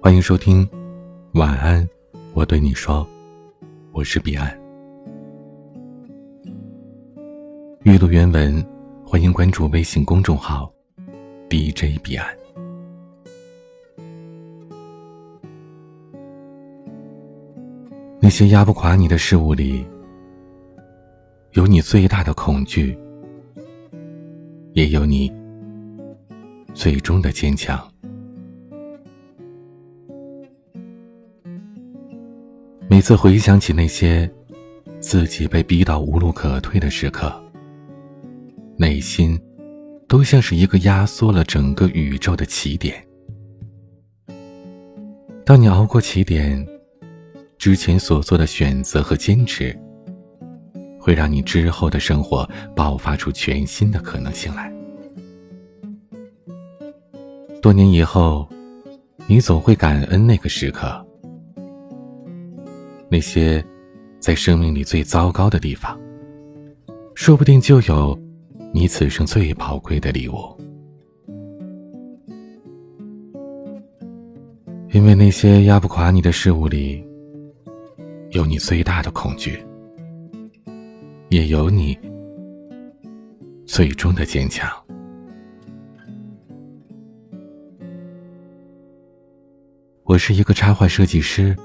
欢迎收听，晚安，我对你说，我是彼岸。阅读原文，欢迎关注微信公众号 DJ 彼岸。那些压不垮你的事物里，有你最大的恐惧，也有你最终的坚强。每次回想起那些自己被逼到无路可退的时刻，内心都像是一个压缩了整个宇宙的起点。当你熬过起点，之前所做的选择和坚持，会让你之后的生活爆发出全新的可能性来。多年以后，你总会感恩那个时刻，那些在生命里最糟糕的地方，说不定就有你此生最宝贵的礼物。因为那些压不垮你的事物里。有你最大的恐惧，也有你最终的坚强。我是一个插画设计师，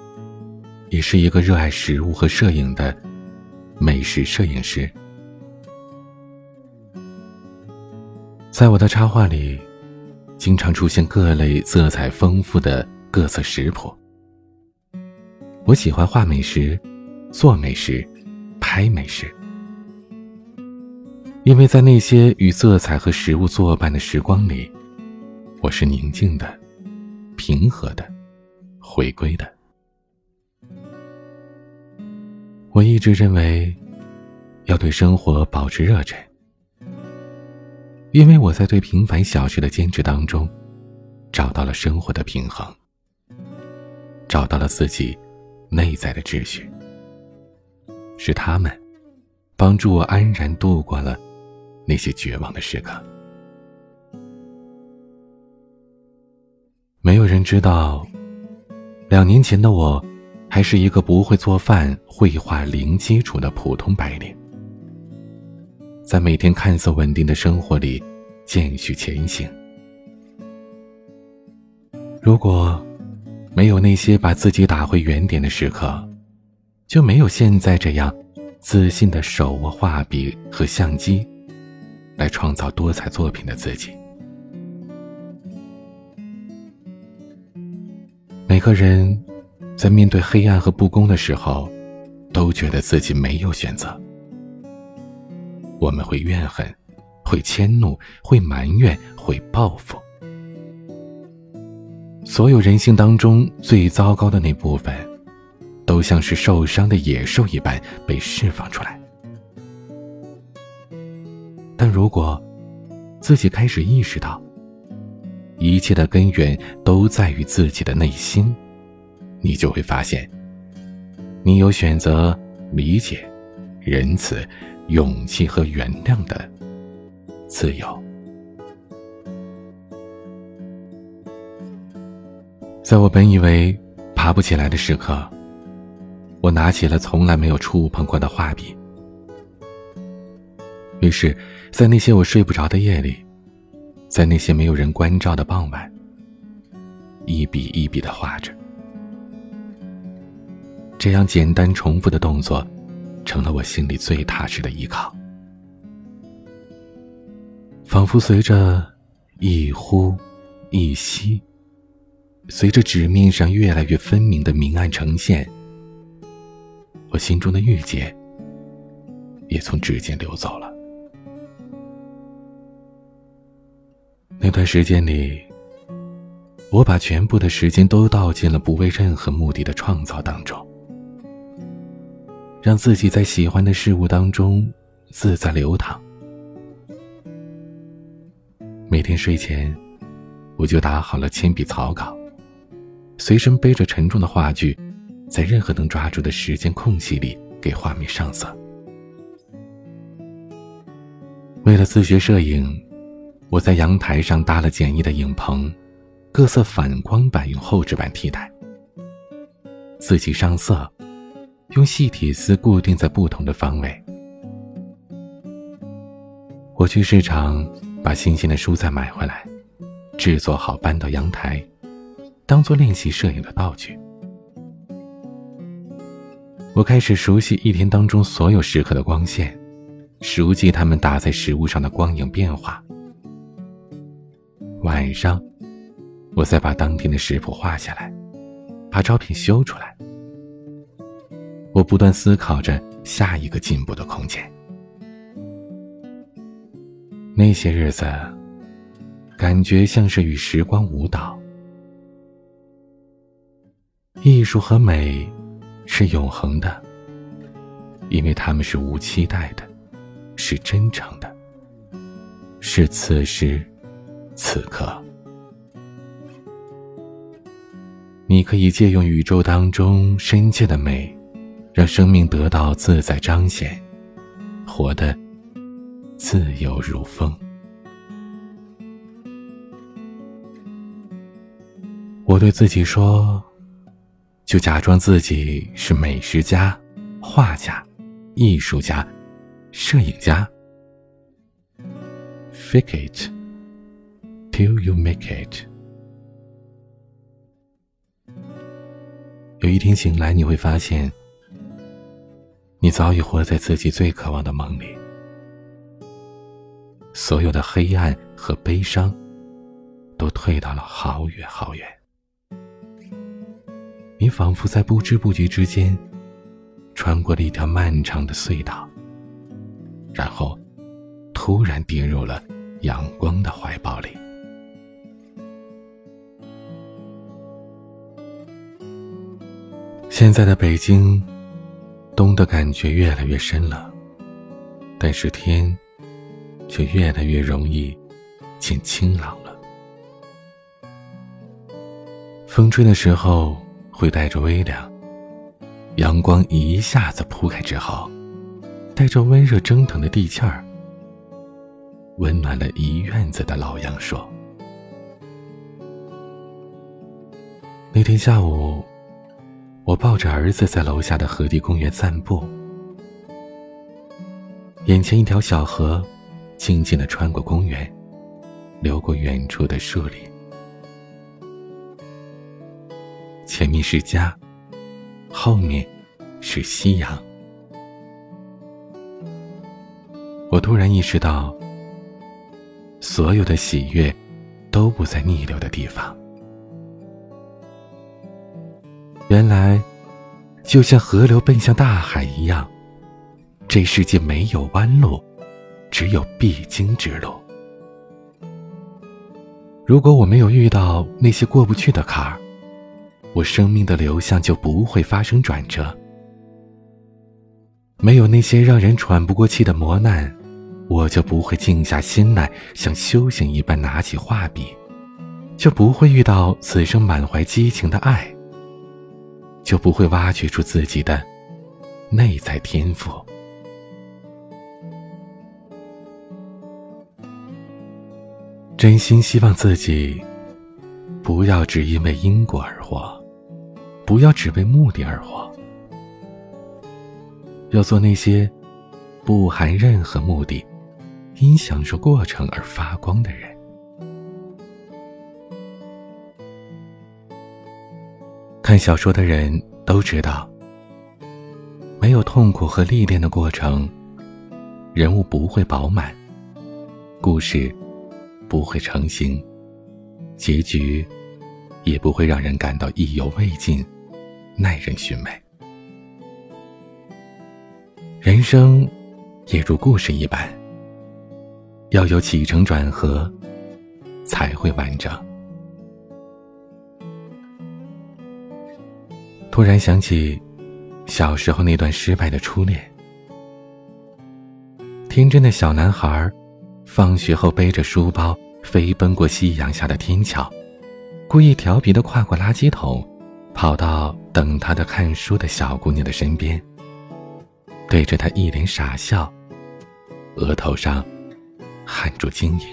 也是一个热爱食物和摄影的美食摄影师。在我的插画里，经常出现各类色彩丰富的各色食谱。我喜欢画美食，做美食，拍美食，因为在那些与色彩和食物作伴的时光里，我是宁静的、平和的、回归的。我一直认为，要对生活保持热忱，因为我在对平凡小事的坚持当中，找到了生活的平衡，找到了自己。内在的秩序，是他们帮助我安然度过了那些绝望的时刻。没有人知道，两年前的我，还是一个不会做饭、绘画零基础的普通白领，在每天看似稳定的生活里渐续前行。如果。没有那些把自己打回原点的时刻，就没有现在这样自信的手握画笔和相机，来创造多彩作品的自己。每个人在面对黑暗和不公的时候，都觉得自己没有选择。我们会怨恨，会迁怒，会埋怨，会报复。所有人性当中最糟糕的那部分，都像是受伤的野兽一般被释放出来。但如果自己开始意识到，一切的根源都在于自己的内心，你就会发现，你有选择理解、仁慈、勇气和原谅的自由。在我本以为爬不起来的时刻，我拿起了从来没有触碰过的画笔。于是，在那些我睡不着的夜里，在那些没有人关照的傍晚，一笔一笔的画着。这样简单重复的动作，成了我心里最踏实的依靠。仿佛随着一呼一吸。随着纸面上越来越分明的明暗呈现，我心中的郁结也从指尖流走了。那段时间里，我把全部的时间都倒进了不为任何目的的创造当中，让自己在喜欢的事物当中自在流淌。每天睡前，我就打好了铅笔草稿。随身背着沉重的画具，在任何能抓住的时间空隙里给画面上色。为了自学摄影，我在阳台上搭了简易的影棚，各色反光板用厚纸板替代，自己上色，用细铁丝固定在不同的方位。我去市场把新鲜的蔬菜买回来，制作好搬到阳台，当做练习摄影的道具。我开始熟悉一天当中所有时刻的光线，熟记它们打在食物上的光影变化。晚上。我再把当天的食谱画下来，把照片修出来。我不断思考着下一个进步的空间。那些日子，感觉像是与时光舞蹈。艺术和美是永恒的，因为它们是无期待的，是真诚的，是此时此刻。你可以借用宇宙当中深切的美，让生命得到自在彰显，活得自由如风。我对自己说，就假装自己是美食家、画家、艺术家、摄影家。Fake it till you make it。有一天醒来，你会发现，你早已活在自己最渴望的梦里。所有的黑暗和悲伤，都退到了好远好远。你仿佛在不知不觉之间，穿过了一条漫长的隧道，然后，突然跌入了阳光的怀抱里。现在的北京，冬的感觉越来越深了，但是天却越来越容易见清朗了。风吹的时候会带着微凉，阳光一下子铺开之后，带着温热蒸腾的地气儿，温暖了一院子的老杨说：“那天下午。”我抱着儿子在楼下的河堤公园散步，眼前一条小河，静静的穿过公园，流过远处的树林。前面是家，后面是夕阳。我突然意识到，所有的喜悦，都不在逆流的地方。原来，就像河流奔向大海一样，这世界没有弯路，只有必经之路。如果我没有遇到那些过不去的坎儿，我生命的流向就不会发生转折。没有那些让人喘不过气的磨难，我就不会静下心来像修行一般拿起画笔，就不会遇到此生满怀激情的爱。就不会挖掘出自己的内在天赋。真心希望自己不要只因为因果而活，不要只为目的而活，要做那些不含任何目的，因享受过程而发光的人。看小说的人都知道，没有痛苦和历练的过程，人物不会饱满，故事不会成型，结局也不会让人感到意犹未尽、耐人寻味。人生也如故事一般，要有起承转合，才会完整。突然想起小时候那段失败的初恋，天真的小男孩，放学后背着书包飞奔过夕阳下的天桥，故意调皮的跨过垃圾桶，跑到等他的看书的小姑娘的身边，对着她一脸傻笑，额头上汗珠晶莹。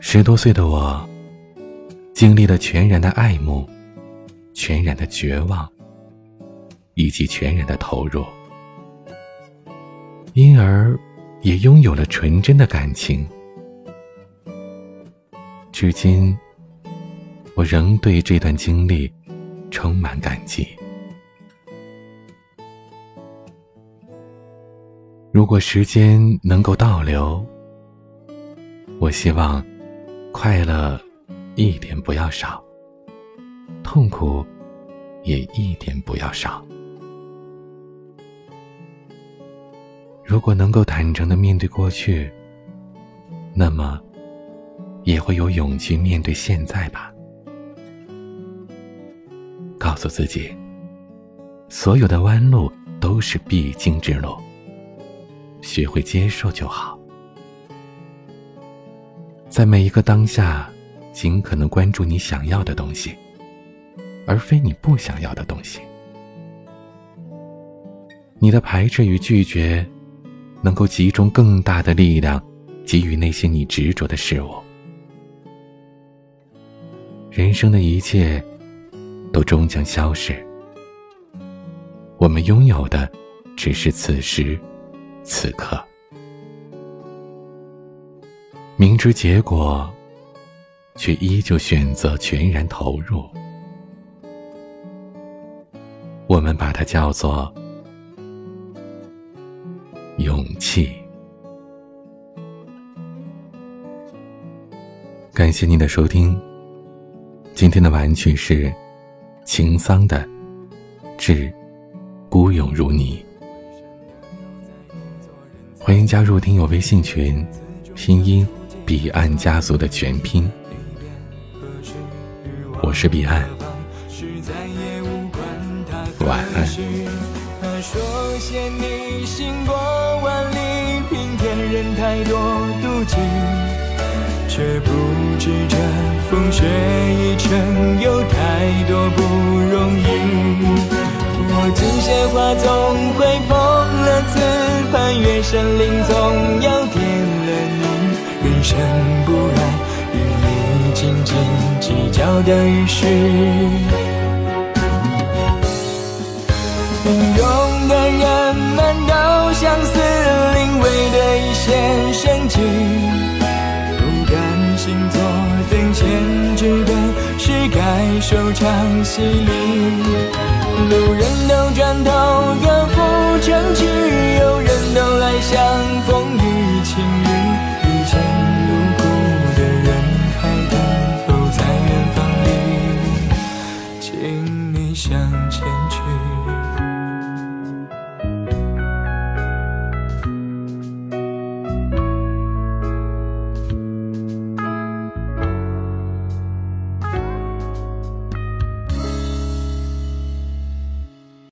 十多岁的我，经历了全然的爱慕，全然的绝望，以及全然的投入，因而也拥有了纯真的感情。至今，我仍对这段经历充满感激。如果时间能够倒流，我希望。快乐一点不要少，痛苦也一点不要少。如果能够坦诚的面对过去，那么也会有勇气面对现在吧。告诉自己，所有的弯路都是必经之路，学会接受就好。在每一个当下，尽可能关注你想要的东西，而非你不想要的东西。你的排斥与拒绝，能够集中更大的力量，给予那些你执着的事物。人生的一切，都终将消逝。我们拥有的，只是此时，此刻。明知结果，却依旧选择全然投入。我们把它叫做勇气。感谢您的收听，今天的玩曲是秦桑的《致孤勇如你》。欢迎加入听友微信群，拼音。彼岸家族的全拼，我是彼岸，晚安。他说嫌你行过万里，平添人太多妒忌，却不知这风雪一程有太多不容易。我今些话总会碰了瓷盘，越山林总要点了你。人生不爱计较的于事，平庸的人们都相似，临危的一线生机，不甘心坐等闲，只等是该收场戏里。路人都转头各赴城去，有人都来相逢